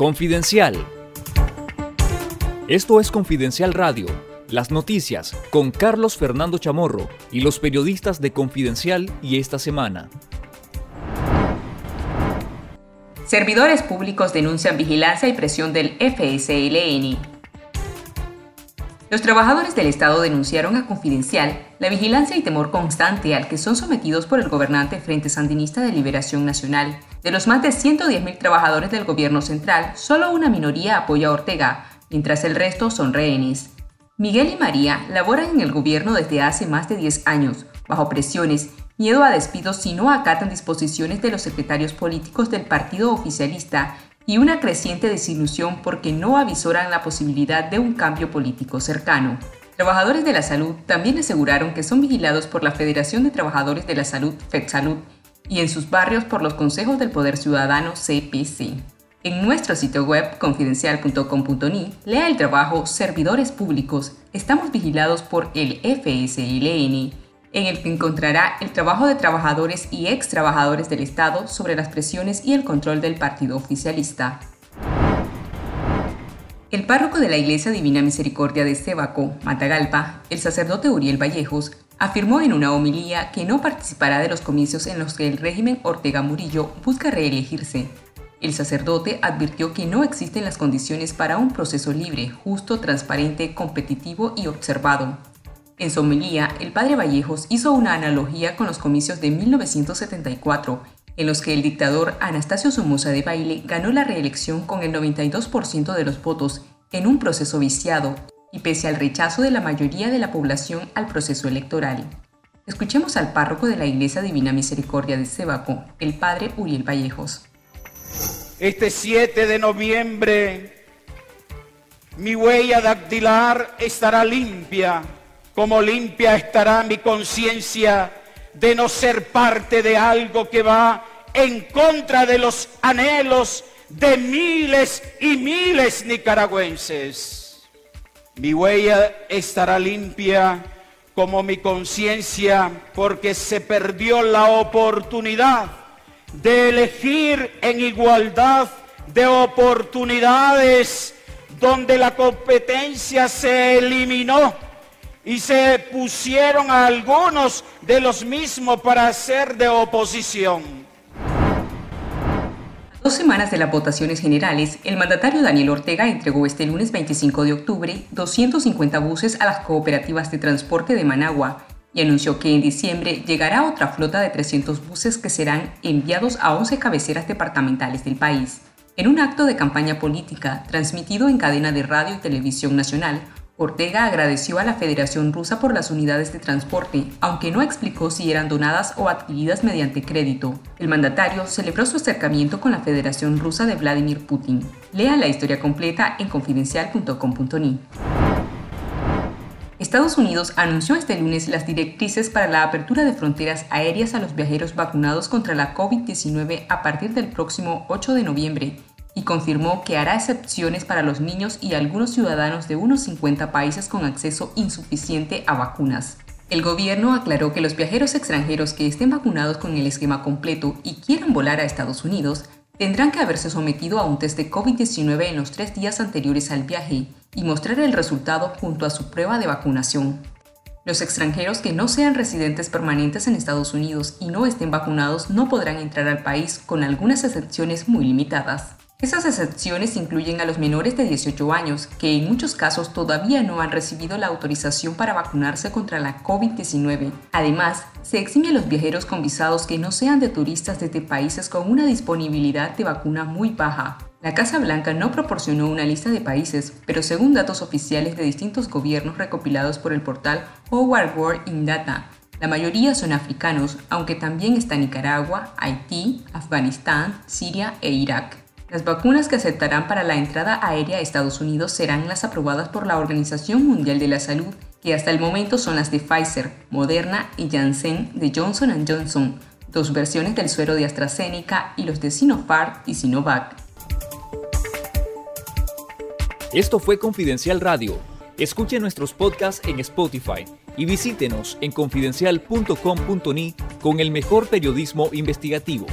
Confidencial. Esto es Confidencial Radio, las noticias con Carlos Fernando Chamorro y los periodistas de Confidencial y esta semana. Servidores públicos denuncian vigilancia y presión del FSLN. Los trabajadores del Estado denunciaron a Confidencial la vigilancia y temor constante al que son sometidos por el gobernante Frente Sandinista de Liberación Nacional. De los más de 110.000 trabajadores del gobierno central, solo una minoría apoya a Ortega, mientras el resto son rehenes. Miguel y María laboran en el gobierno desde hace más de 10 años, bajo presiones, miedo a despidos si no acatan disposiciones de los secretarios políticos del partido oficialista y una creciente desilusión porque no avisoran la posibilidad de un cambio político cercano. Trabajadores de la salud también aseguraron que son vigilados por la Federación de Trabajadores de la Salud, FedSalud, y en sus barrios por los consejos del Poder Ciudadano, CPC. En nuestro sitio web confidencial.com.ni lea el trabajo Servidores Públicos. Estamos vigilados por el FSLN en el que encontrará el trabajo de trabajadores y ex trabajadores del Estado sobre las presiones y el control del partido oficialista. El párroco de la Iglesia Divina Misericordia de Cebaco, Matagalpa, el sacerdote Uriel Vallejos, afirmó en una homilía que no participará de los comicios en los que el régimen Ortega Murillo busca reelegirse. El sacerdote advirtió que no existen las condiciones para un proceso libre, justo, transparente, competitivo y observado, en su el padre Vallejos hizo una analogía con los comicios de 1974, en los que el dictador Anastasio Somoza de Baile ganó la reelección con el 92% de los votos en un proceso viciado y pese al rechazo de la mayoría de la población al proceso electoral. Escuchemos al párroco de la Iglesia Divina Misericordia de Cebaco, el padre Uriel Vallejos. Este 7 de noviembre, mi huella dactilar estará limpia como limpia estará mi conciencia de no ser parte de algo que va en contra de los anhelos de miles y miles nicaragüenses. Mi huella estará limpia como mi conciencia porque se perdió la oportunidad de elegir en igualdad de oportunidades donde la competencia se eliminó y se pusieron a algunos de los mismos para hacer de oposición. dos semanas de las votaciones generales, el mandatario Daniel Ortega entregó este lunes 25 de octubre 250 buses a las cooperativas de transporte de Managua y anunció que en diciembre llegará otra flota de 300 buses que serán enviados a 11 cabeceras departamentales del país. En un acto de campaña política transmitido en cadena de radio y televisión nacional, Ortega agradeció a la Federación Rusa por las unidades de transporte, aunque no explicó si eran donadas o adquiridas mediante crédito. El mandatario celebró su acercamiento con la Federación Rusa de Vladimir Putin. Lea la historia completa en confidencial.com.ni. Estados Unidos anunció este lunes las directrices para la apertura de fronteras aéreas a los viajeros vacunados contra la COVID-19 a partir del próximo 8 de noviembre y confirmó que hará excepciones para los niños y algunos ciudadanos de unos 50 países con acceso insuficiente a vacunas. El gobierno aclaró que los viajeros extranjeros que estén vacunados con el esquema completo y quieran volar a Estados Unidos tendrán que haberse sometido a un test de COVID-19 en los tres días anteriores al viaje y mostrar el resultado junto a su prueba de vacunación. Los extranjeros que no sean residentes permanentes en Estados Unidos y no estén vacunados no podrán entrar al país con algunas excepciones muy limitadas. Esas excepciones incluyen a los menores de 18 años, que en muchos casos todavía no han recibido la autorización para vacunarse contra la COVID-19. Además, se exime a los viajeros con visados que no sean de turistas desde países con una disponibilidad de vacuna muy baja. La Casa Blanca no proporcionó una lista de países, pero según datos oficiales de distintos gobiernos recopilados por el portal Howard World in Data, la mayoría son africanos, aunque también está Nicaragua, Haití, Afganistán, Siria e Irak. Las vacunas que aceptarán para la entrada aérea a Estados Unidos serán las aprobadas por la Organización Mundial de la Salud, que hasta el momento son las de Pfizer, Moderna y Janssen de Johnson Johnson, dos versiones del suero de AstraZeneca y los de Sinopharm y Sinovac. Esto fue Confidencial Radio. Escuche nuestros podcasts en Spotify y visítenos en confidencial.com.ni con el mejor periodismo investigativo.